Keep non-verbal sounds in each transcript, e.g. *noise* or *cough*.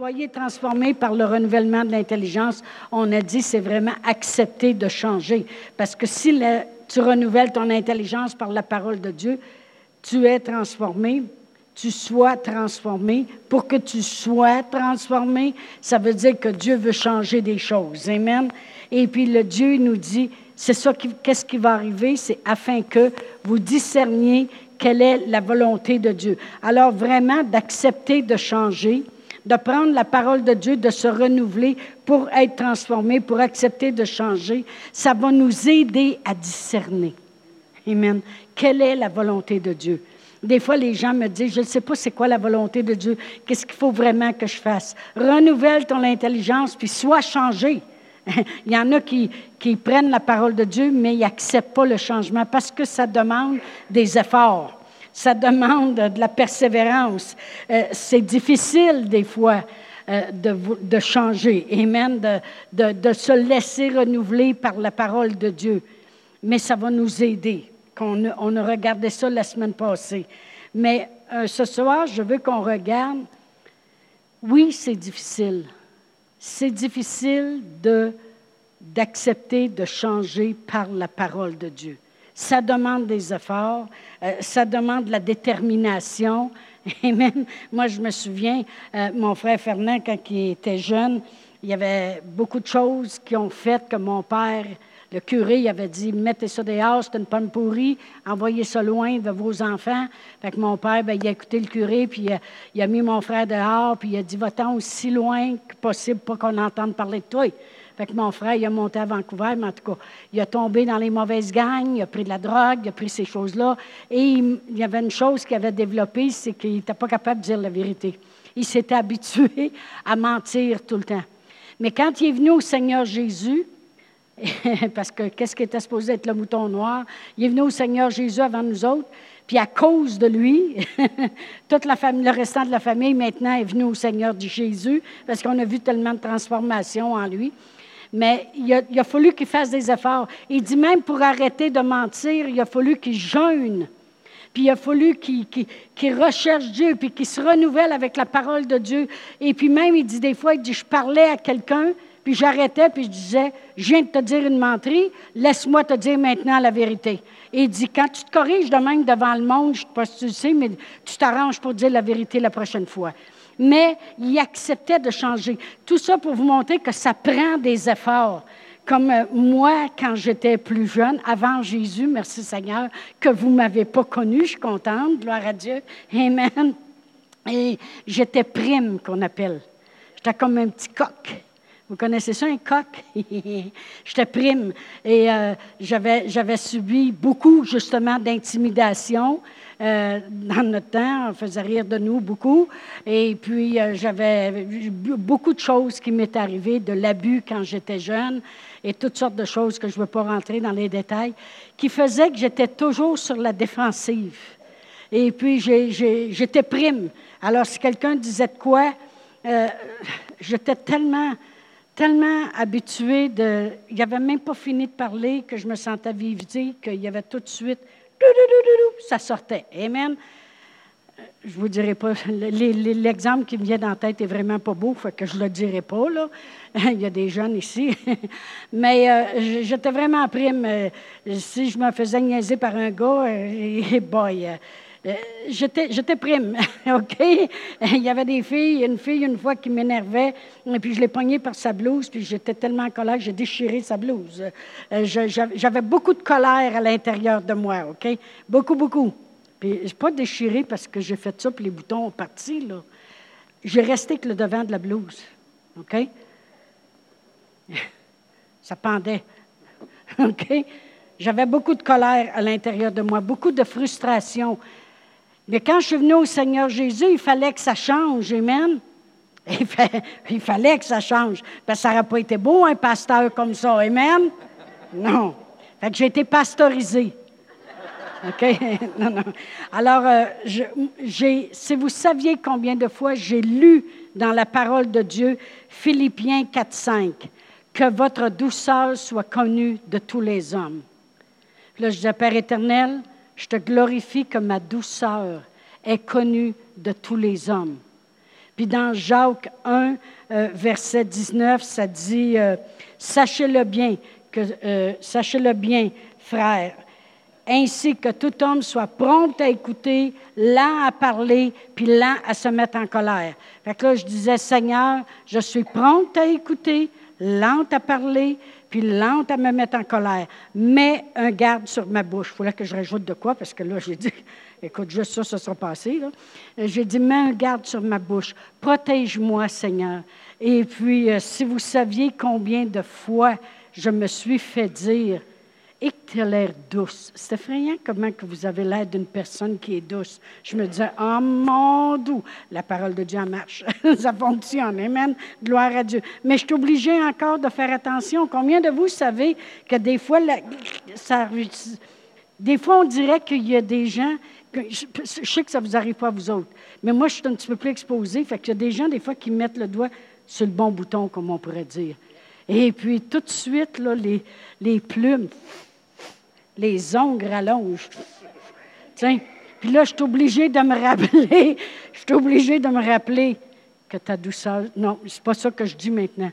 Soyez transformés par le renouvellement de l'intelligence. On a dit, c'est vraiment accepter de changer. Parce que si tu renouvelles ton intelligence par la parole de Dieu, tu es transformé, tu sois transformé. Pour que tu sois transformé, ça veut dire que Dieu veut changer des choses. Amen. Et puis le Dieu nous dit, c'est ça, qu'est-ce qui va arriver? C'est afin que vous discerniez quelle est la volonté de Dieu. Alors vraiment, d'accepter de changer de prendre la parole de Dieu, de se renouveler pour être transformé, pour accepter de changer, ça va nous aider à discerner. Amen. Quelle est la volonté de Dieu? Des fois, les gens me disent, je ne sais pas c'est quoi la volonté de Dieu, qu'est-ce qu'il faut vraiment que je fasse? Renouvelle ton intelligence, puis sois changé. *laughs* Il y en a qui, prennent la parole de Dieu, mais ils n'acceptent pas le changement parce que ça demande des efforts ça demande de la persévérance. Euh, c'est difficile des fois euh, de, changer, amen, de, de, se laisser renouveler par la parole de Dieu. Mais ça va nous aider. On, a regardé ça la semaine passée. Mais euh, ce soir, je veux qu'on regarde. Oui, c'est difficile. C'est difficile d'accepter de changer par la parole de Dieu. Ça demande des efforts, euh, ça demande de la détermination. *laughs* Amen. Moi, je me souviens, euh, mon frère Fernand, quand il était jeune, il y avait beaucoup de choses qui ont fait que mon père, le curé, il avait dit Mettez ça dehors, c'est une pomme pourrie, envoyez ça loin de vos enfants. Fait que mon père, ben, il a écouté le curé, puis il a, il a mis mon frère dehors, puis il a dit Va-t'en aussi loin que possible, pas qu'on entende parler de toi. Fait que mon frère, il a monté à Vancouver, mais en tout cas, il a tombé dans les mauvaises gangs, il a pris de la drogue, il a pris ces choses-là. Et il, y avait une chose qu'il avait développée, c'est qu'il n'était pas capable de dire la vérité. Il s'était habitué à mentir tout le temps. Mais quand il est venu au Seigneur Jésus, *laughs* parce que qu'est-ce qui était supposé être le mouton noir? Il est venu au Seigneur Jésus avant nous autres, puis à cause de lui, *laughs* toute la famille, le restant de la famille maintenant est venu au Seigneur Jésus, parce qu'on a vu tellement de transformations en lui. Mais il a, fallu qu'il fasse des efforts. Il dit même pour arrêter de mentir, il a fallu qu'il jeûne. Puis il a fallu qu'il recherche Dieu, puis qu'il se renouvelle avec la parole de Dieu. Et puis même, il dit des fois, il dit, je parlais à quelqu'un, puis j'arrêtais, puis je disais, je viens de te dire une menterie, laisse-moi te dire maintenant la vérité. Et il dit, quand tu te corriges de même devant le monde, je ne sais pas si tu le sais, mais tu t'arranges pour dire la vérité la prochaine fois mais il acceptait de changer. Tout ça pour vous montrer que ça prend des efforts. Comme euh, moi, quand j'étais plus jeune, avant Jésus, merci Seigneur, que vous ne m'avez pas connu, je suis contente, gloire à Dieu. Amen. Et j'étais prime, qu'on appelle. J'étais comme un petit coq. Vous connaissez ça, un coq? *laughs* J'étais prime. Et euh, j'avais subi beaucoup, justement, d'intimidation. Euh, dans notre temps, on faisait rire de nous beaucoup. Et puis, euh, j'avais beaucoup de choses qui m'étaient arrivées, de l'abus quand j'étais jeune et toutes sortes de choses que je ne veux pas rentrer dans les détails, qui faisaient que j'étais toujours sur la défensive. Et puis, j'étais prime. Alors, si quelqu'un disait de quoi, euh, j'étais tellement tellement habituée de... Il n'avait même pas fini de parler que je me sentais vivre qu'il y avait tout de suite ça sortait. Amen. Je vous dirai pas, l'exemple qui me vient dans la tête est vraiment pas beau, fait que je le dirai pas, là. *laughs* Il y a des jeunes ici. *laughs* Mais euh, j'étais vraiment prime. Euh, si je me faisais niaiser par un gars, euh, *laughs* boy, j'étais prime, *laughs* OK? Il y avait des filles, une fille une fois qui m'énervait, et puis je l'ai pognée par sa blouse, puis j'étais tellement en colère que j'ai déchiré sa blouse. Euh, j'avais beaucoup de colère à l'intérieur de moi, OK? Beaucoup, beaucoup. Puis je pas déchiré parce que j'ai fait ça, puis les boutons ont parti, là. J'ai resté avec le devant de la blouse, OK? *laughs* Ça pendait, *laughs* OK? J'avais beaucoup de colère à l'intérieur de moi, beaucoup de frustration. Mais quand je suis venue au Seigneur Jésus, il fallait que ça change. Amen. Il, *laughs* fallait que ça change. Parce que ça n'aurait pas été beau, un pasteur comme ça. Amen. Non. Fait que j'ai été pastorisée. OK? *laughs* non, non. Alors, euh, si vous saviez combien de fois j'ai lu dans la parole de Dieu, Philippiens 4, 5, que votre douceur soit connue de tous les hommes. là, je dis, Père éternel, je te glorifie que ma douceur est connue de tous les hommes. Puis dans Jacques 1, euh, verset 19, ça dit, euh, sachez-le bien, que, euh, sachez-le bien, frères, ainsi que tout homme soit prompt à écouter, lent à parler, puis lent à se mettre en colère. Fait que là, je disais, Seigneur, je suis prompte à écouter, lente à parler, puis lente à me mettre en colère. Mets un garde sur ma bouche. Il fallait que je rajoute de quoi, parce que là, j'ai dit, *laughs* écoute, juste ça, ça sera passé. J'ai dit, mets un garde sur ma bouche. Protège-moi, Seigneur. Et puis, euh, si vous saviez combien de fois je me suis fait dire, et que tu as l'air douce. C'est effrayant comment que vous avez l'air d'une personne qui est douce. Je me disais, oh mon doux, la parole de Dieu marche. *laughs* ça fonctionne. Amen. Gloire à Dieu. Mais je suis obligée encore de faire attention. Combien de vous savez que des fois, ça, des fois on dirait qu'il y a des gens, je, sais que ça ne vous arrive pas à vous autres, mais moi, je suis un petit peu plus exposée. Fait qu'il y a des gens, des fois, qui mettent le doigt sur le bon bouton, comme on pourrait dire. Et puis, tout de suite, là, les, les plumes, les ongles rallongent. Tiens, puis là, je suis obligée de me rappeler, *laughs* je suis obligée de me rappeler que ta douceur, non, c'est pas ça que je dis maintenant.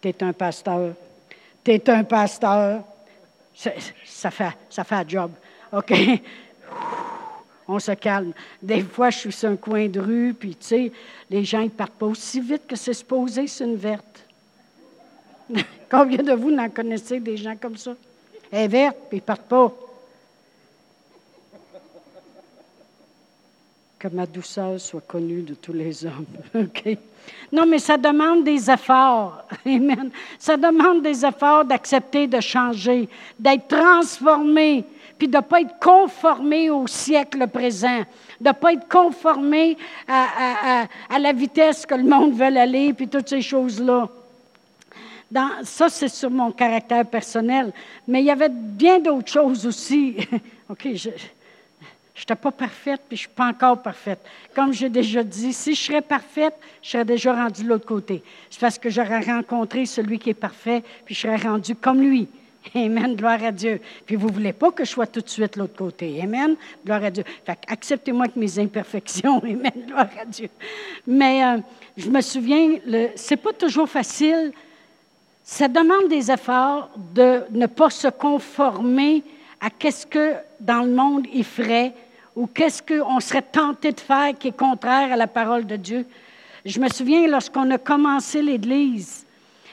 Tu es un pasteur. Tu es un pasteur. Ça fait, ça fait un job. OK? *laughs* On se calme. Des fois, je suis sur un coin de rue, puis tu sais, les gens ne partent pas aussi vite que c'est supposé c'est une verte. *laughs* Combien de vous n'en connaissez des gens comme ça? Elle verte, puis ils ne partent pas. Que ma douceur soit connue de tous les hommes. *laughs* OK? Non, mais ça demande des efforts. *laughs* Amen. Ça demande des efforts d'accepter de changer, d'être transformé, puis de ne pas être conformé au siècle présent, de ne pas être conformé à, à, la vitesse que le monde veut aller, puis toutes ces choses-là ça, c'est sur mon caractère personnel. Mais il y avait bien d'autres choses aussi. *laughs* OK, je n'étais pas parfaite, puis je ne suis pas encore parfaite. Comme j'ai déjà dit, si je serais parfaite, je serais déjà rendue de l'autre côté. C'est parce que j'aurais rencontré celui qui est parfait, puis je serais rendue comme lui. *laughs* Amen, gloire à Dieu. Puis vous ne voulez pas que je sois tout de suite de l'autre côté. Amen, gloire à Dieu. Fait acceptez-moi avec mes imperfections. *laughs* Amen, gloire à Dieu. Mais euh, je me souviens, ce n'est pas toujours facile ça demande des efforts de ne pas se conformer à qu'est-ce que dans le monde il ferait ou qu'est-ce qu'on serait tenté de faire qui est contraire à la parole de Dieu. Je me souviens lorsqu'on a commencé l'Église,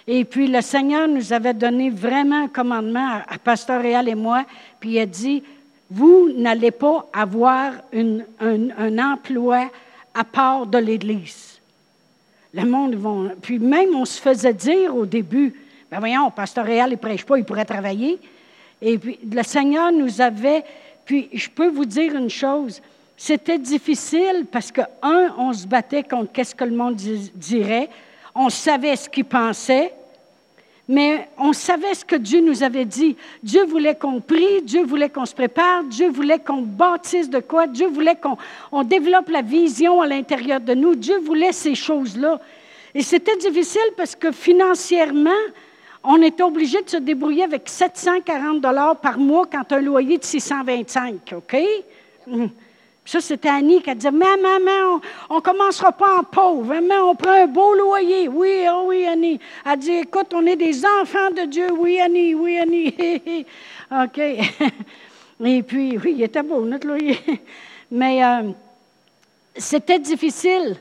et puis le Seigneur nous avait donné vraiment un commandement à, Pasteur Réal et moi, puis il a dit, vous n'allez pas avoir un, emploi à part de l'Église. Le monde vont. Puis même, on se faisait dire au début, ben voyons, pasteur Réal, il ne prêche pas, il pourrait travailler. Et puis, le Seigneur nous avait. Puis, je peux vous dire une chose. C'était difficile parce que, un, on se battait contre qu'est-ce que le monde dirait. On savait ce qu'il pensait, mais on savait ce que Dieu nous avait dit. Dieu voulait qu'on prie, Dieu voulait qu'on se prépare, Dieu voulait qu'on bâtisse de quoi, Dieu voulait qu'on développe la vision à l'intérieur de nous. Dieu voulait ces choses-là. Et c'était difficile parce que financièrement, on était obligé de se débrouiller avec 740 dollars par mois quand un loyer de 625, OK? Ça, c'était Annie qui disait, mais maman, on ne commencera pas en pauvre, mais on prend un beau loyer. Oui, oh oui, Annie. Elle dit, écoute, on est des enfants de Dieu. Oui, Annie, oui, Annie. *laughs* OK. *laughs* Et puis, oui, il était beau, notre loyer. *laughs* Mais euh, c'était difficile.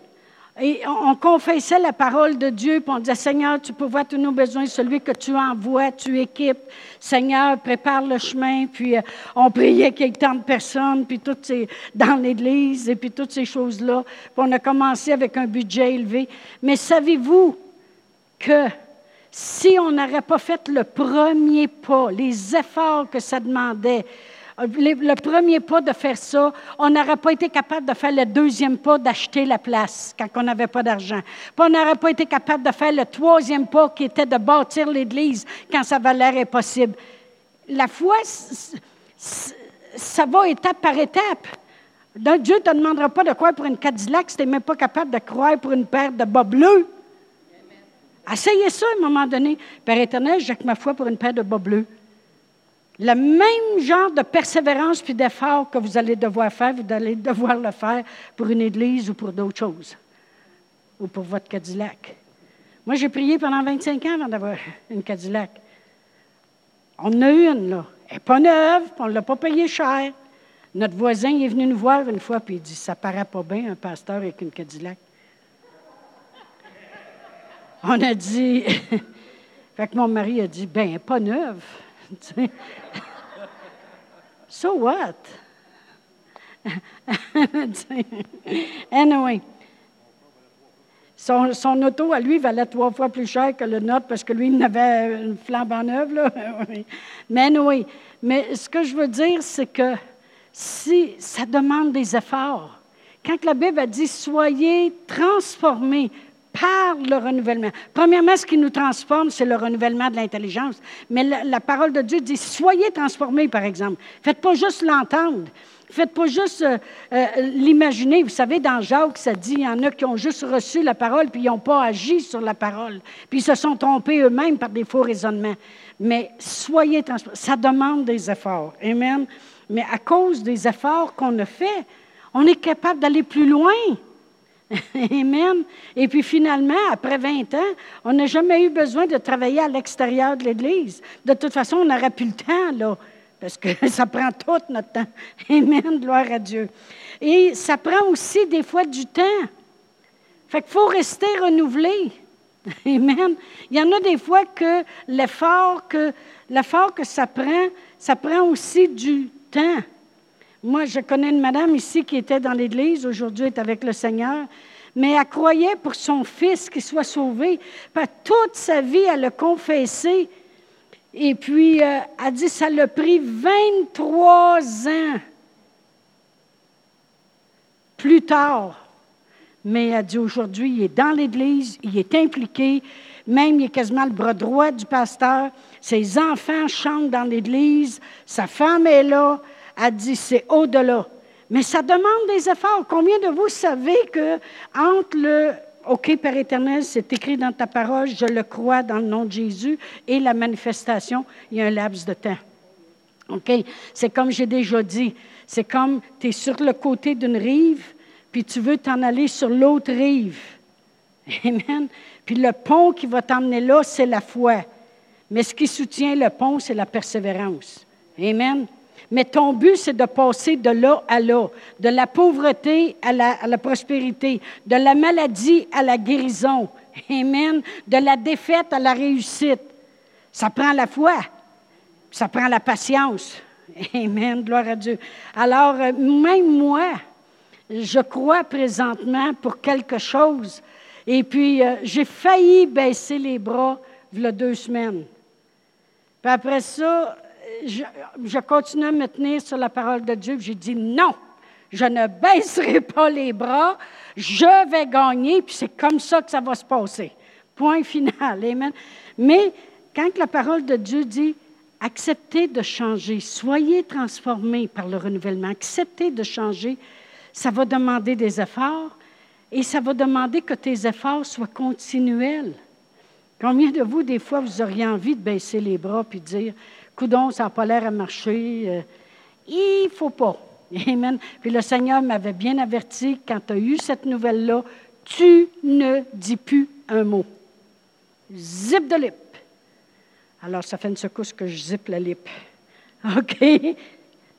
Et on confessait la parole de Dieu, puis on disait, Seigneur, tu peux voir tous nos besoins, celui que tu envoies, tu équipes. Seigneur, prépare le chemin. Puis euh, on priait qu'il y tant de personnes, puis toutes ces, dans l'Église, et puis toutes ces choses-là. Puis on a commencé avec un budget élevé. Mais savez-vous que si on n'aurait pas fait le premier pas, les efforts que ça demandait, le premier pas de faire ça, on n'aurait pas été capable de faire le deuxième pas d'acheter la place quand on n'avait pas d'argent. On n'aurait pas été capable de faire le troisième pas qui était de bâtir l'Église quand ça valait l'air impossible. La foi, ça va étape par étape. Donc, Dieu ne te demandera pas de croire pour une Cadillac si tu n'es même pas capable de croire pour une paire de bas bleus. Essayez ça à un moment donné. Père éternel, j'ai ma foi pour une paire de bas bleus. Le même genre de persévérance puis d'effort que vous allez devoir faire, vous allez devoir le faire pour une église ou pour d'autres choses. ou pour votre Cadillac. Moi, j'ai prié pendant 25 ans avant d'avoir une Cadillac. On en a une, là. Elle n'est pas neuve, on ne l'a pas payée cher. Notre voisin est venu nous voir une fois, puis il dit Ça paraît pas bien, un pasteur avec une Cadillac. On a dit. *laughs* fait que mon mari a dit Ben, pas neuve. *laughs* so what? *laughs* anyway. Son, son, auto, à lui, valait trois fois plus cher que le nôtre parce que lui, il avait une flambe en œuvre. *laughs* Mais oui. Mais ce que je veux dire, c'est que si ça demande des efforts, quand la Bible a dit soyez transformés par le renouvellement. Premièrement, ce qui nous transforme, c'est le renouvellement de l'intelligence. Mais la, parole de Dieu dit soyez transformés, par exemple. Faites pas juste l'entendre. Faites pas juste euh, euh, l'imaginer. Vous savez, dans Jacques, ça dit il y en a qui ont juste reçu la parole puis ils n'ont pas agi sur la parole. Puis ils se sont trompés eux-mêmes par des faux raisonnements. Mais soyez transformés. Ça demande des efforts. Amen. Mais à cause des efforts qu'on a faits, on est capable d'aller plus loin. *laughs* Amen. Et puis finalement, après 20 ans, on n'a jamais eu besoin de travailler à l'extérieur de l'Église. De toute façon, on n'aurait plus le temps, là, parce que *laughs* ça prend tout notre temps. *laughs* Amen, gloire à Dieu. Et ça prend aussi des fois du temps. Fait qu'il faut rester renouvelé. Amen. Il y en a des fois que l'effort que, l'effort que ça prend, ça prend aussi du temps. Moi, je connais une madame ici qui était dans l'Église, aujourd'hui est avec le Seigneur, mais elle croyait pour son fils qu'il soit sauvé. toute sa vie, elle a confessé. Et puis, euh, elle dit, ça l'a pris 23 ans plus tard. Mais elle dit, aujourd'hui, il est dans l'Église, il est impliqué, même il est quasiment le bras droit du pasteur. Ses enfants chantent dans l'Église, sa femme est là a dit c'est au-delà. Mais ça demande des efforts. Combien de vous savez que entre le OK, Père éternel, c'est écrit dans ta parole, je le crois dans le nom de Jésus, et la manifestation, il y a un laps de temps. OK? C'est comme j'ai déjà dit, c'est comme tu es sur le côté d'une rive, puis tu veux t'en aller sur l'autre rive. *laughs* Amen. Puis le pont qui va t'emmener là, c'est la foi. Mais ce qui soutient le pont, c'est la persévérance. Amen. Mais ton but, c'est de passer de là à là, de la pauvreté à la, prospérité, de la maladie à la guérison. Amen. De la défaite à la réussite. Ça prend la foi. Ça prend la patience. Amen. Gloire à Dieu. Alors, euh, même moi, je crois présentement pour quelque chose. Et puis, euh, j'ai failli baisser les bras il y a deux semaines. Puis après ça, je, continue à me tenir sur la parole de Dieu. J'ai dit non, je ne baisserai pas les bras, je vais gagner, puis c'est comme ça que ça va se passer. Point final. *laughs* Amen. Mais quand la parole de Dieu dit acceptez de changer, soyez transformés par le renouvellement, acceptez de changer, ça va demander des efforts et ça va demander que tes efforts soient continuels. Combien de vous, des fois, vous auriez envie de baisser les bras puis dire Coudon, ça n'a pas l'air à marcher. Euh, il ne faut pas. *laughs* Amen. Puis le Seigneur m'avait bien averti quand tu as eu cette nouvelle-là, tu ne dis plus un mot. Zip de lip. Alors, ça fait une secousse que je zippe la lip. *laughs* OK? Vous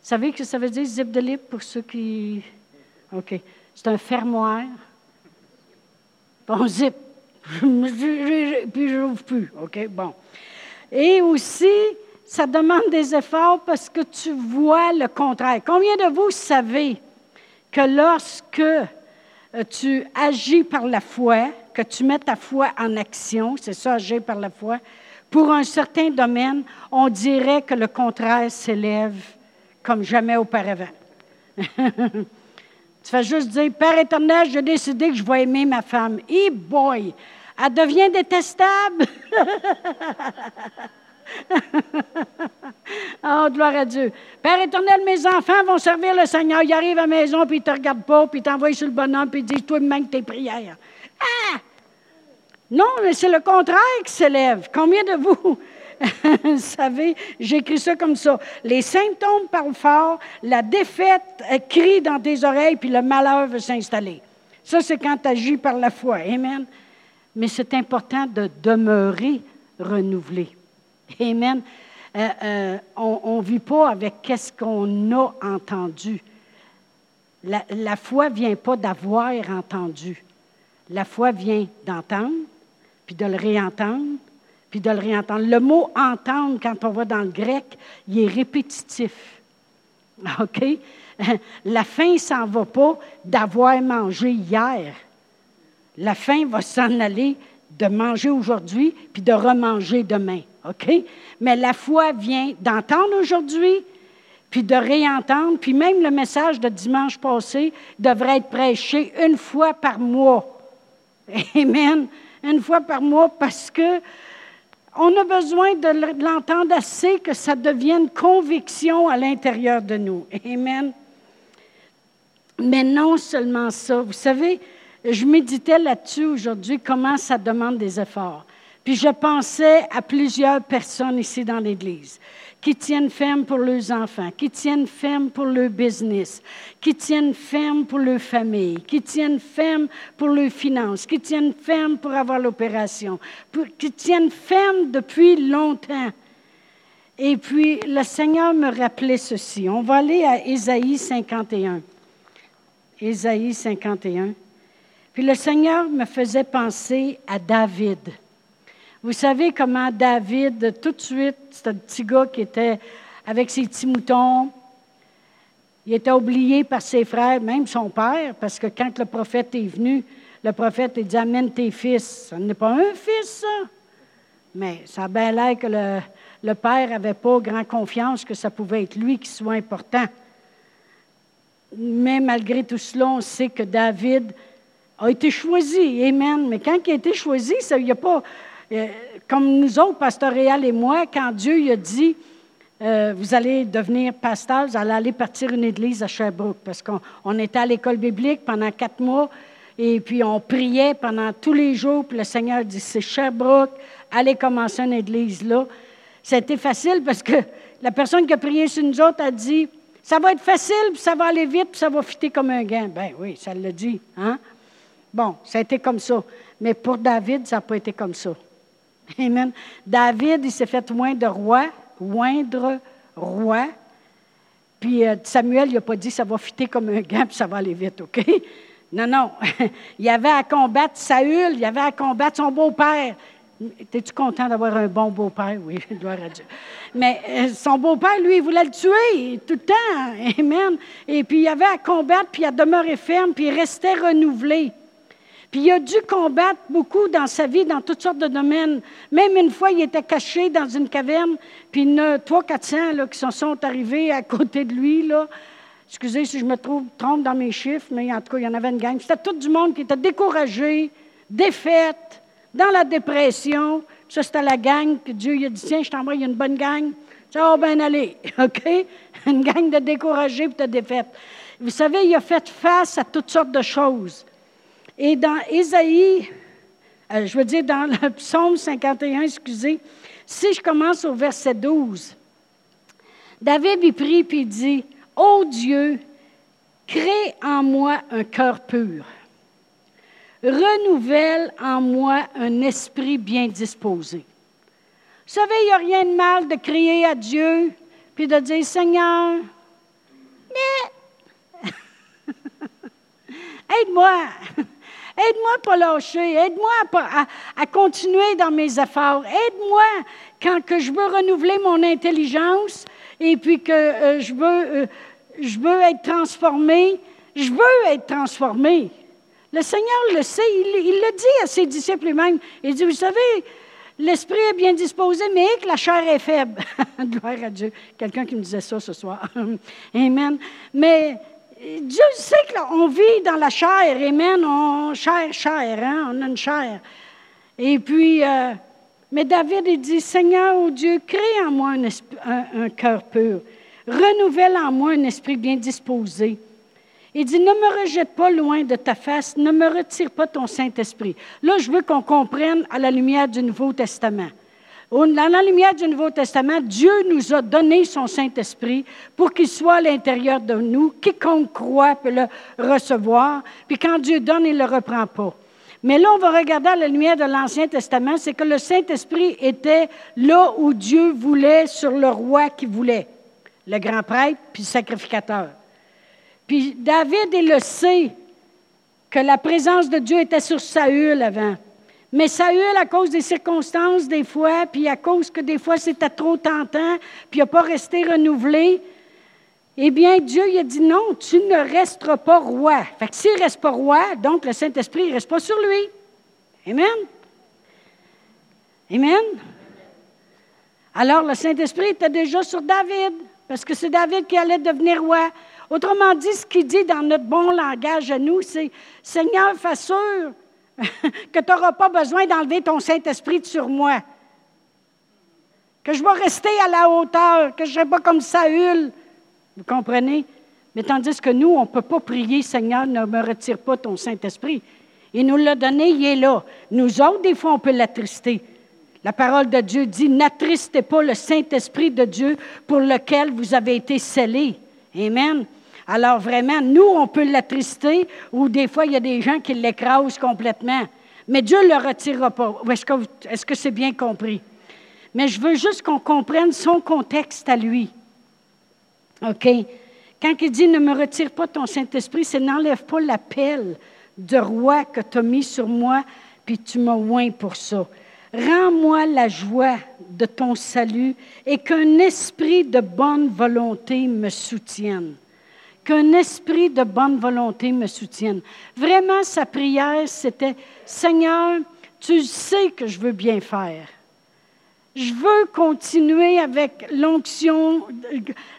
savez que ça veut dire zip de lip pour ceux qui. OK. C'est un fermoir. Bon, zip. *laughs* Puis je n'ouvre plus. OK? Bon. Et aussi, ça demande des efforts parce que tu vois le contraire. Combien de vous savez que lorsque euh, tu agis par la foi, que tu mets ta foi en action, c'est ça, agir par la foi, pour un certain domaine, on dirait que le contraire s'élève comme jamais auparavant. *laughs* tu fais juste dire, Père éternel, j'ai décidé que je vais aimer ma femme. Et boy, elle devient détestable. *laughs* *laughs* oh, gloire à Dieu. Père éternel, mes enfants vont servir le Seigneur. Ils arrivent à la maison, puis ils ne te regardent pas, puis ils t'envoient sur le bonhomme, puis ils disent Toi, même tes prières. Ah! Non, mais c'est le contraire qui s'élève. Combien de *laughs* vous savez, j'écris ça comme ça. Les symptômes parlent fort, la défaite crie dans tes oreilles, puis le malheur veut s'installer. Ça, c'est quand tu agis par la foi. Amen. Mais c'est important de demeurer renouvelé. Amen. Euh, euh, on ne vit pas avec qu'est-ce qu'on a entendu. La, la foi ne vient pas d'avoir entendu. La foi vient d'entendre, puis de le réentendre, puis de le réentendre. Le mot entendre, quand on va dans le grec, il est répétitif. *laughs* OK? *laughs* La faim ne s'en va pas d'avoir mangé hier. La faim va s'en aller de manger aujourd'hui puis de remanger demain. OK? Mais la foi vient d'entendre aujourd'hui puis de réentendre. Puis même le message de dimanche passé devrait être prêché une fois par mois. *laughs* Amen. Une fois par mois parce que on a besoin de l'entendre assez que ça devienne conviction à l'intérieur de nous. Amen. Mais non seulement ça. Vous savez, je méditais là-dessus aujourd'hui, comment ça demande des efforts. Puis je pensais à plusieurs personnes ici dans l'Église qui tiennent ferme pour leurs enfants, qui tiennent ferme pour leur business, qui tiennent ferme pour leur famille, qui tiennent ferme pour leurs finances, qui tiennent ferme pour avoir l'opération, qui tiennent ferme depuis longtemps. Et puis le Seigneur me rappelait ceci. On va aller à Ésaïe 51. Ésaïe 51. Puis le Seigneur me faisait penser à David. Vous savez comment David, tout de suite, c'est un petit gars qui était avec ses petits moutons, il était oublié par ses frères, même son père, parce que quand le prophète est venu, le prophète a dit Amène tes fils. Ce n'est pas un fils, ça. Mais ça a bien l'air que le, père n'avait pas grand confiance que ça pouvait être lui qui soit important. Mais malgré tout cela, on sait que David a été choisi. Amen. Mais quand il a été choisi, ça, il n'y a pas comme nous autres, Pasteur et moi, quand Dieu a dit, euh, vous allez devenir pasteur, vous allez aller partir une église à Sherbrooke, parce qu'on était à l'école biblique pendant quatre mois, et puis on priait pendant tous les jours, puis le Seigneur dit, c'est Sherbrooke, allez commencer une église là. C'était facile parce que la personne qui a prié sur nous autres a dit, ça va être facile, puis ça va aller vite, puis ça va fitter comme un gain. Ben oui, ça l'a dit. Hein? Bon, ça a été comme ça. Mais pour David, ça n'a pas été comme ça. Amen. David, il s'est fait de roi, moindre roi. Puis euh, Samuel, il n'a pas dit ça va fitter comme un gant, puis ça va aller vite, OK? *laughs* Non, non. *laughs* il y avait à combattre Saül, il y avait à combattre son beau-père. Es-tu content d'avoir un bon beau-père? Oui, *laughs* gloire à Dieu. Mais euh, son beau-père, lui, il voulait le tuer tout le temps. Amen. Et puis il y avait à combattre, puis à demeurer ferme, puis il restait renouvelé. Puis il a dû combattre beaucoup dans sa vie, dans toutes sortes de domaines. Même une fois, il était caché dans une caverne, puis il y en a trois, quatre cents qui sont, sont arrivés à côté de lui. Là. Excusez si je me trouve, trompe dans mes chiffres, mais en tout cas, il y en avait une gang. C'était tout du monde qui était découragé, défaite, dans la dépression. Ça, c'était la gang que Dieu il a dit Tiens, je t'envoie une bonne gang. Ça va bien aller. *laughs* OK? Une gang de découragés et de défaites. Vous savez, il a fait face à toutes sortes de choses. Et dans Ésaïe, euh, je veux dire dans le psaume 51, excusez, si je commence au verset 12, David il prie puis il dit Ô Dieu, crée en moi un cœur pur. Renouvelle en moi un esprit bien disposé. Vous savez, il n'y a rien de mal de crier à Dieu puis de dire Seigneur, *laughs* aide-moi. Aide-moi à pas lâcher. Aide-moi à, continuer dans mes efforts. Aide-moi quand que je veux renouveler mon intelligence et puis que euh, je, veux, euh, je veux être transformé. Je veux être transformé. Le Seigneur le sait. Il, le dit à ses disciples lui-même. Il dit, vous savez, l'esprit est bien disposé, mais que la chair est faible. *laughs* Gloire à Dieu. Quelqu'un qui me disait ça ce soir. *laughs* Amen. Mais Dieu sait qu'on vit dans la chair, Amen, on, chair, chair, hein, on a une chair. Et puis, euh, mais David, il dit, Seigneur, oh Dieu, crée en moi un, un cœur pur, renouvelle en moi un esprit bien disposé. Il dit, ne me rejette pas loin de ta face, ne me retire pas ton Saint-Esprit. Là, je veux qu'on comprenne à la lumière du Nouveau Testament. Dans la lumière du Nouveau Testament, Dieu nous a donné son Saint-Esprit pour qu'il soit à l'intérieur de nous. Quiconque croit peut le recevoir. Puis quand Dieu donne, il ne le reprend pas. Mais là, on va regarder à la lumière de l'Ancien Testament, c'est que le Saint-Esprit était là où Dieu voulait, sur le roi qui voulait, le grand prêtre, puis le sacrificateur. Puis David, il le sait que la présence de Dieu était sur Saül avant. Mais Saül, à cause des circonstances, des fois, puis à cause que des fois c'était trop tentant, puis il n'a pas resté renouvelé, eh bien, Dieu il a dit non, tu ne resteras pas roi. Fait que s'il ne reste pas roi, donc le Saint-Esprit ne reste pas sur lui. Amen. Amen. Alors, le Saint-Esprit était déjà sur David, parce que c'est David qui allait devenir roi. Autrement dit, ce qu'il dit dans notre bon langage à nous, c'est Seigneur, fais sûr *laughs* que tu n'auras pas besoin d'enlever ton Saint-Esprit sur moi. Que je vais rester à la hauteur, que je ne serai pas comme Saül. Vous comprenez? Mais tandis que nous, on ne peut pas prier, Seigneur, ne me retire pas ton Saint-Esprit. Il nous l'a donné, il est là. Nous autres, des fois, on peut l'attrister. La parole de Dieu dit, n'attristez pas le Saint-Esprit de Dieu pour lequel vous avez été scellés. Amen. Alors vraiment, nous, on peut l'attrister ou des fois, il y a des gens qui l'écrasent complètement. Mais Dieu ne le retirera pas. Est-ce que c'est bien compris? Mais je veux juste qu'on comprenne son contexte à lui. OK? Quand il dit ne me retire pas ton Saint-Esprit, c'est n'enlève pas l'appel de roi que tu as mis sur moi, puis tu m'as oint pour ça. Rends-moi la joie de ton salut et qu'un esprit de bonne volonté me soutienne qu'un esprit de bonne volonté me soutienne. Vraiment, sa prière, c'était, Seigneur, tu sais que je veux bien faire. Je veux continuer avec l'onction,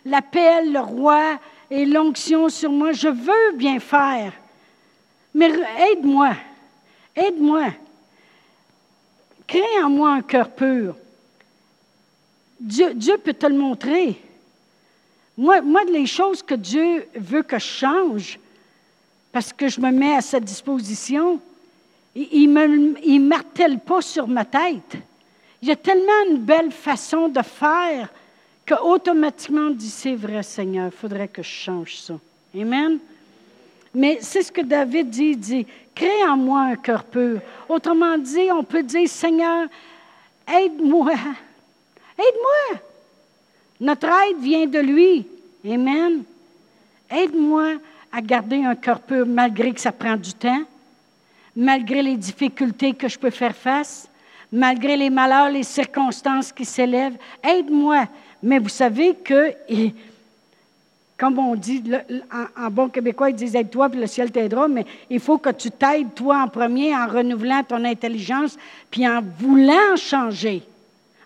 l'appel, le roi et l'onction sur moi. Je veux bien faire. Mais aide-moi. Aide-moi. Crée en moi un cœur pur. Dieu, Dieu peut te le montrer. Moi, les choses que Dieu veut que je change, parce que je me mets à sa disposition, il ne martèle pas sur ma tête. Il y a tellement une belle façon de faire qu'automatiquement on dit c'est vrai Seigneur, il faudrait que je change ça. Amen? Mais c'est ce que David dit, il dit, crée en moi un cœur pur. Autrement dit, on peut dire, Seigneur, aide-moi, aide-moi. Notre aide vient de lui. Amen. Aide-moi à garder un cœur pur malgré que ça prend du temps, malgré les difficultés que je peux faire face, malgré les malheurs, les circonstances qui s'élèvent. Aide-moi. Mais vous savez que, comme on dit, en, bon québécois, ils disent aide-toi, puis le ciel t'aidera, mais il faut que tu t'aides toi en premier en renouvelant ton intelligence, puis en voulant changer,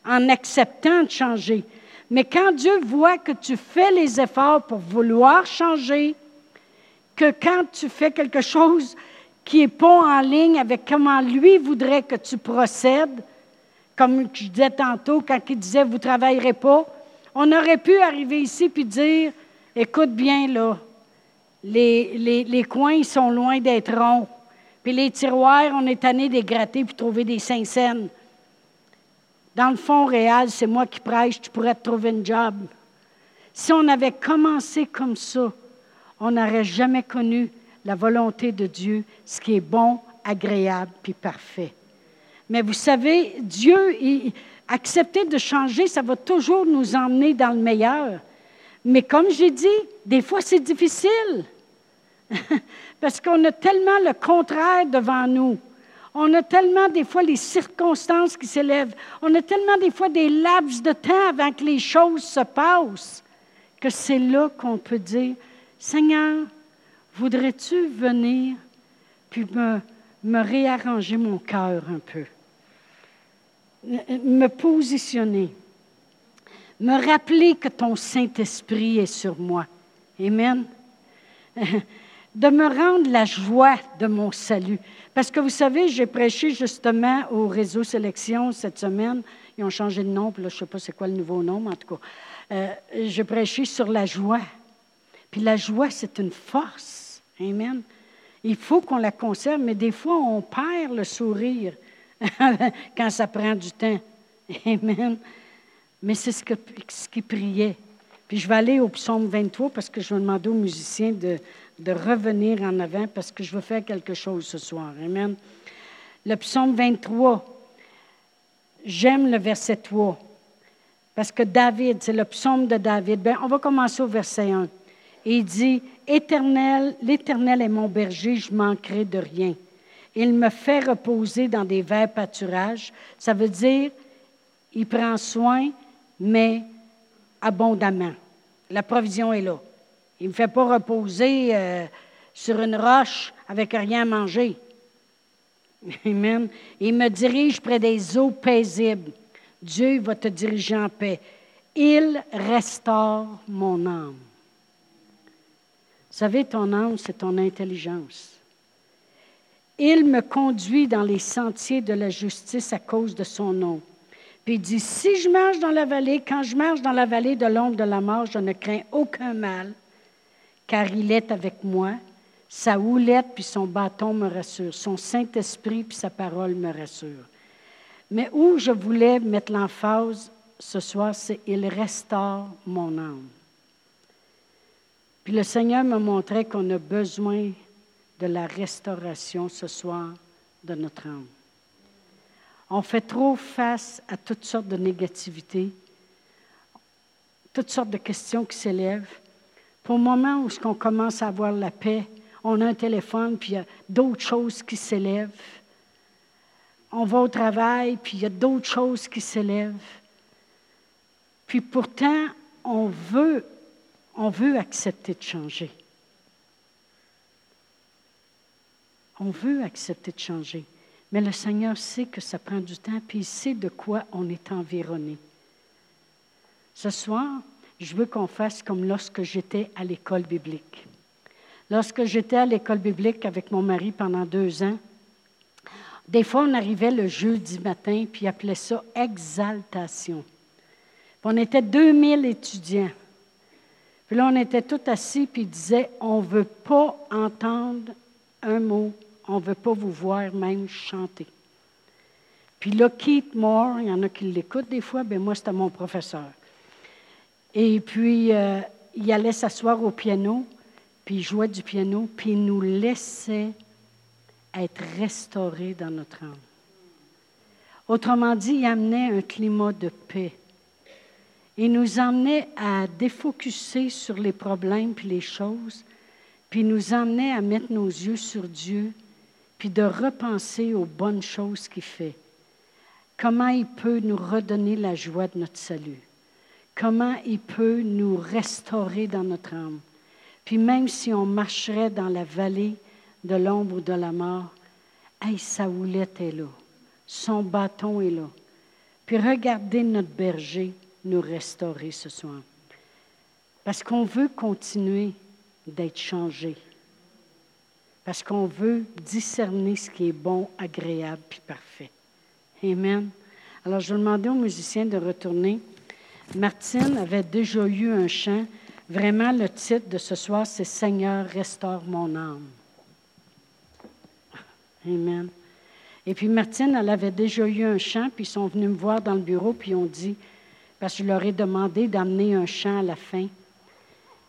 en acceptant de changer. Mais quand Dieu voit que tu fais les efforts pour vouloir changer, que quand tu fais quelque chose qui n'est pas en ligne avec comment lui voudrait que tu procèdes, comme je disais tantôt, quand il disait vous ne travaillerez pas, on aurait pu arriver ici puis dire écoute bien là, les, coins sont loin d'être ronds. Puis les tiroirs, on est tanné des gratter puis trouver des cinq. Dans le fond réel, c'est moi qui prêche, tu pourrais te trouver un job. Si on avait commencé comme ça, on n'aurait jamais connu la volonté de Dieu, ce qui est bon, agréable puis parfait. Mais vous savez, Dieu, accepter de changer, ça va toujours nous emmener dans le meilleur. Mais comme j'ai dit, des fois c'est difficile. *laughs* Parce qu'on a tellement le contraire devant nous. On a tellement des fois les circonstances qui s'élèvent. On a tellement des fois des laps de temps avant que les choses se passent que c'est là qu'on peut dire, Seigneur, voudrais-tu venir puis me, me réarranger mon cœur un peu, me positionner, me rappeler que ton Saint-Esprit est sur moi. Amen. *laughs* De me rendre la joie de mon salut. Parce que vous savez, j'ai prêché justement au réseau Sélection cette semaine. Ils ont changé de nom, puis là, je ne sais pas c'est quoi le nouveau nom, mais en tout cas. Euh, j'ai prêché sur la joie. Puis la joie, c'est une force. Amen. Il faut qu'on la conserve, mais des fois, on perd le sourire *laughs* quand ça prend du temps. Amen. Mais c'est ce qu'il ce qui priait. Puis je vais aller au psaume 23 parce que je vais demander aux musiciens de, de revenir en avant parce que je veux faire quelque chose ce soir. Amen. Le psaume 23, j'aime le verset 3 parce que David, c'est le psaume de David. Bien, on va commencer au verset 1. Et il dit, Éternel, l'Éternel est mon berger, je manquerai de rien. Il me fait reposer dans des verts pâturages. Ça veut dire, il prend soin, mais abondamment. La provision est là. Il ne me fait pas reposer euh, sur une roche avec rien à manger. *laughs* Il me dirige près des eaux paisibles. Dieu va te diriger en paix. Il restaure mon âme. Vous savez, ton âme, c'est ton intelligence. Il me conduit dans les sentiers de la justice à cause de son nom. Puis il dit, si je marche dans la vallée, quand je marche dans la vallée de l'ombre de la mort, je ne crains aucun mal, car il est avec moi. Sa houlette puis son bâton me rassurent. Son Saint-Esprit puis sa parole me rassurent. Mais où je voulais mettre l'emphase ce soir, c'est Il restaure mon âme. Puis le Seigneur me montrait qu'on a besoin de la restauration ce soir de notre âme. On fait trop face à toutes sortes de négativités, toutes sortes de questions qui s'élèvent. Pour le moment où on commence à avoir la paix, on a un téléphone, puis il y a d'autres choses qui s'élèvent. On va au travail, puis il y a d'autres choses qui s'élèvent. Puis pourtant, on veut, on veut accepter de changer. On veut accepter de changer. Mais le Seigneur sait que ça prend du temps, puis il sait de quoi on est environné. Ce soir, je veux qu'on fasse comme lorsque j'étais à l'école biblique. Lorsque j'étais à l'école biblique avec mon mari pendant deux ans, des fois, on arrivait le jeudi matin, puis appelait ça exaltation. on était 2000 étudiants. Puis là, on était tous assis, puis il disait, on ne veut pas entendre un mot on ne veut pas vous voir même chanter. Puis là, Keith Moore, il y en a qui l'écoutent des fois, bien moi, c'était mon professeur. Et puis, euh, il allait s'asseoir au piano, puis il jouait du piano, puis il nous laissait être restaurés dans notre âme. Autrement dit, il amenait un climat de paix. Il nous emmenait à défocuser sur les problèmes puis les choses, puis nous emmenait à mettre nos yeux sur Dieu, puis de repenser aux bonnes choses qu'il fait. Comment il peut nous redonner la joie de notre salut. Comment il peut nous restaurer dans notre âme. Puis même si on marcherait dans la vallée de l'ombre de la mort, hey, sa houlette est là. Son bâton est là. Puis regardez notre berger nous restaurer ce soir. Parce qu'on veut continuer d'être changé parce qu'on veut discerner ce qui est bon, agréable puis parfait. Amen. Alors, je vais demander aux musiciens de retourner. Martine avait déjà eu un chant. Vraiment, le titre de ce soir, c'est Seigneur, restaure mon âme. Amen. Et puis Martine, elle avait déjà eu un chant, puis ils sont venus me voir dans le bureau, puis ils ont dit, parce que je leur ai demandé d'amener un chant à la fin.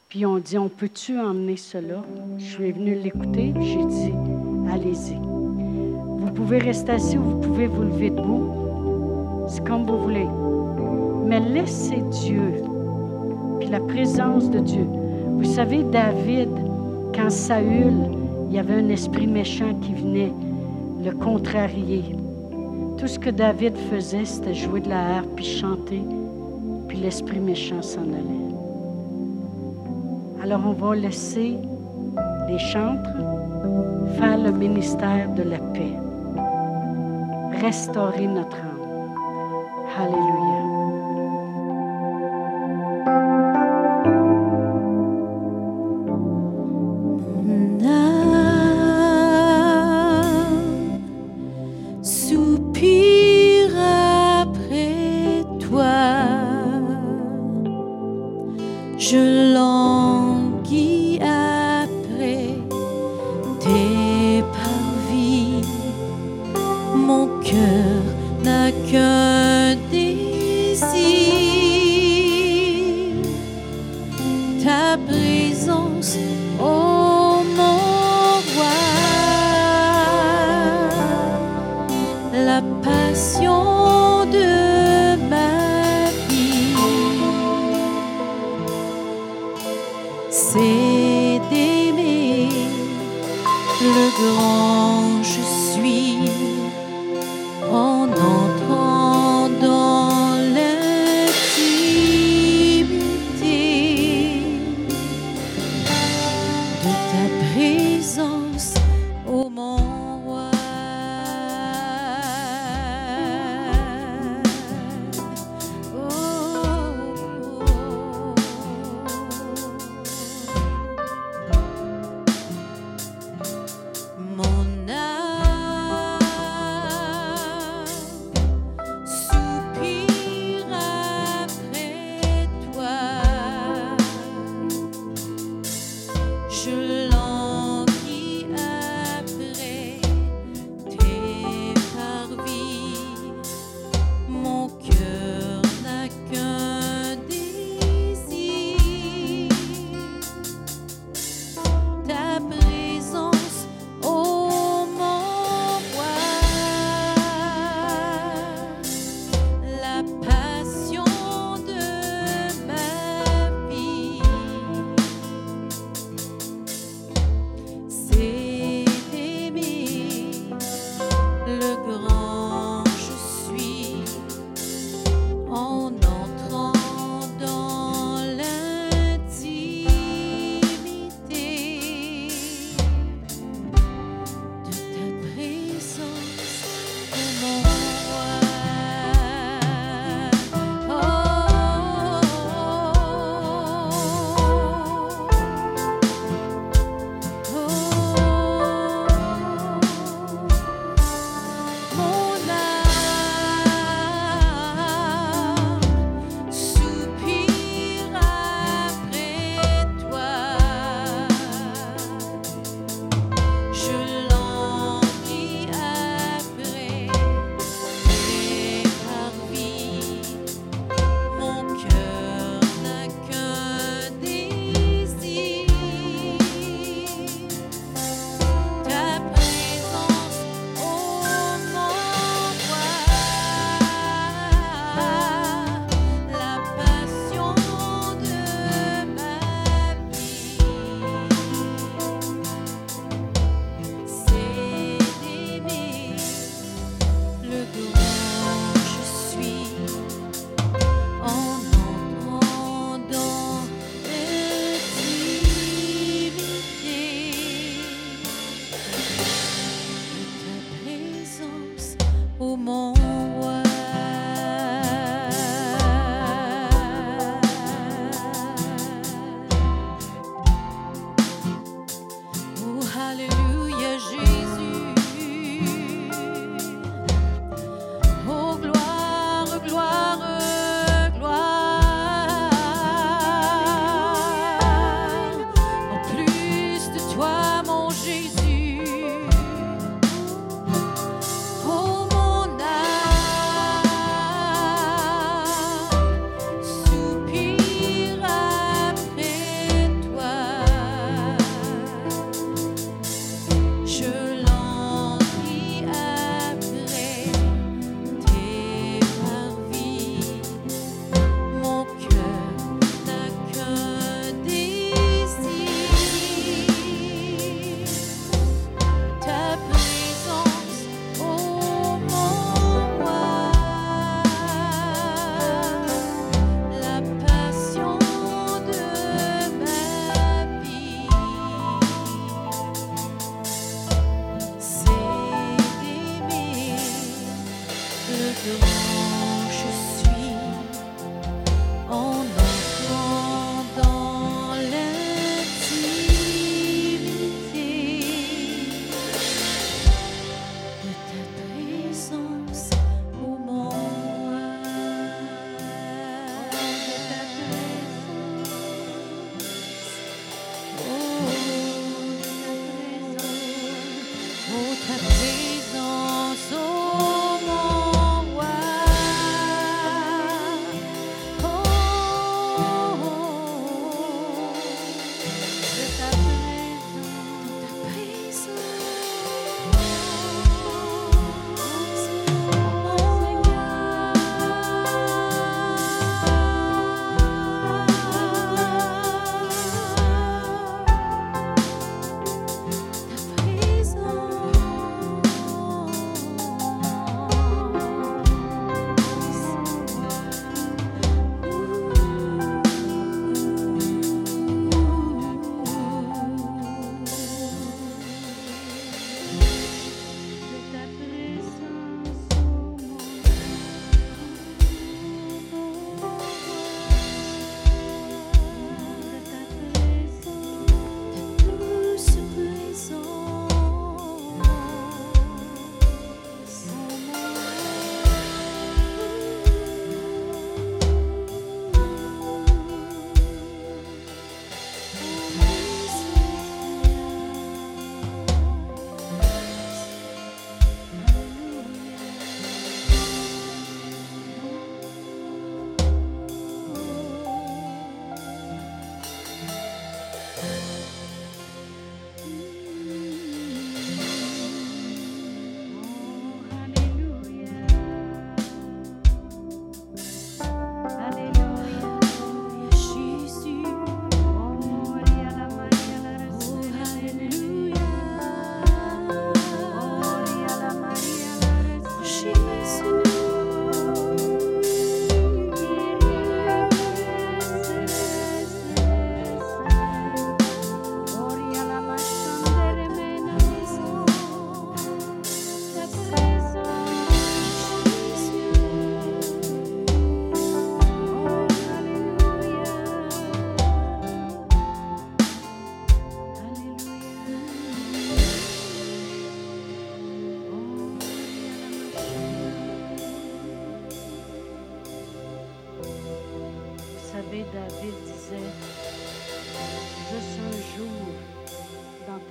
Puis on dit, on peut-tu emmener cela? Je suis venue l'écouter, j'ai dit, allez-y. Vous pouvez rester assis ou vous pouvez vous lever debout. C'est comme vous voulez. Mais laissez Dieu, puis la présence de Dieu. Vous savez, David, quand Saül, il y avait un esprit méchant qui venait le contrarier. Tout ce que David faisait, c'était jouer de la harpe puis chanter, puis l'esprit méchant s'en allait. Alors on va laisser les chantres faire le ministère de la paix, restaurer notre âme. Alléluia.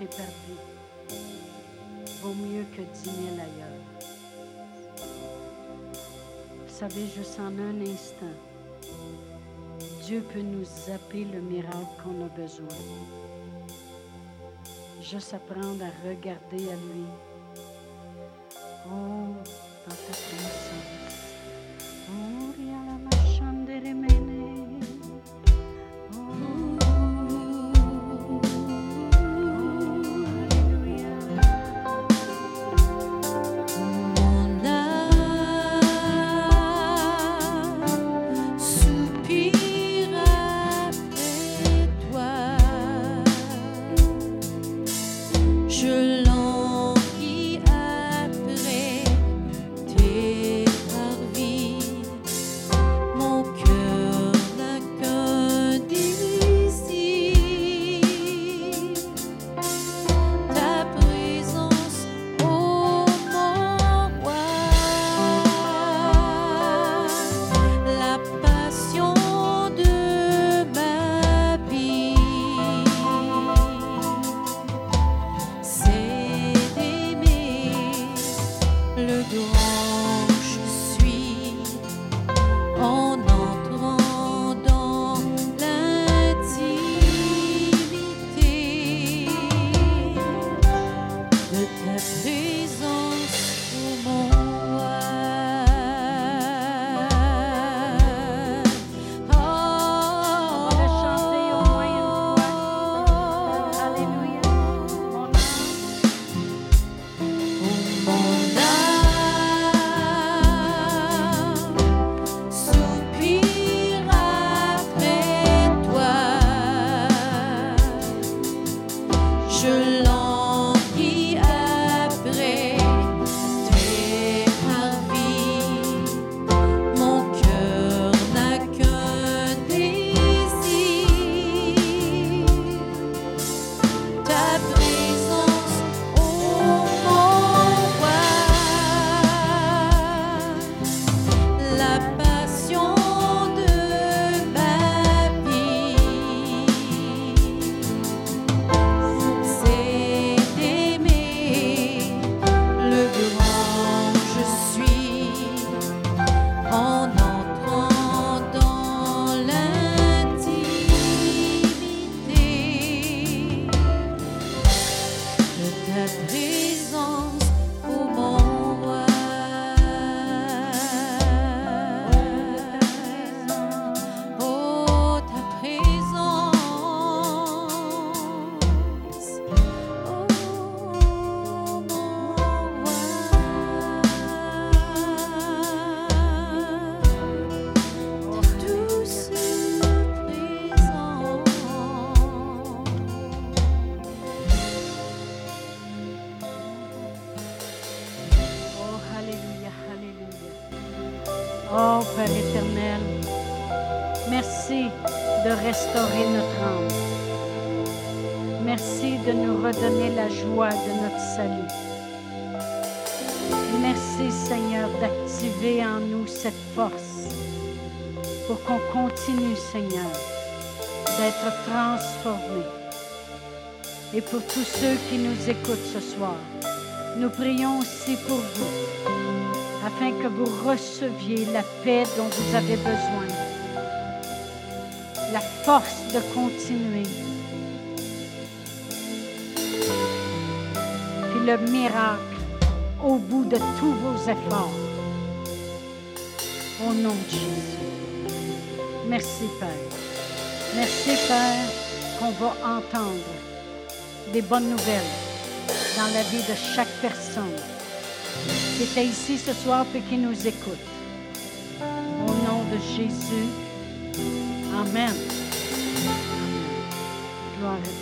Perdus vaut mieux que dix mille ailleurs. Vous savez, juste en un instant, Dieu peut nous zapper le miracle qu'on a besoin. Juste apprendre à regarder à lui. Oh, dans ta présence. Oh, riala machandere le grand pour tous ceux qui nous écoutent ce soir, nous prions aussi pour vous, afin que vous receviez la paix dont vous avez besoin, la force de continuer, puis le miracle au bout de tous vos efforts. Au nom de Jésus. Merci, Père. Merci, Père, qu'on va entendre des bonnes nouvelles dans la vie de chaque personne qui était ici ce soir et qui nous écoute. Au nom de Jésus. Amen. Gloire à Dieu.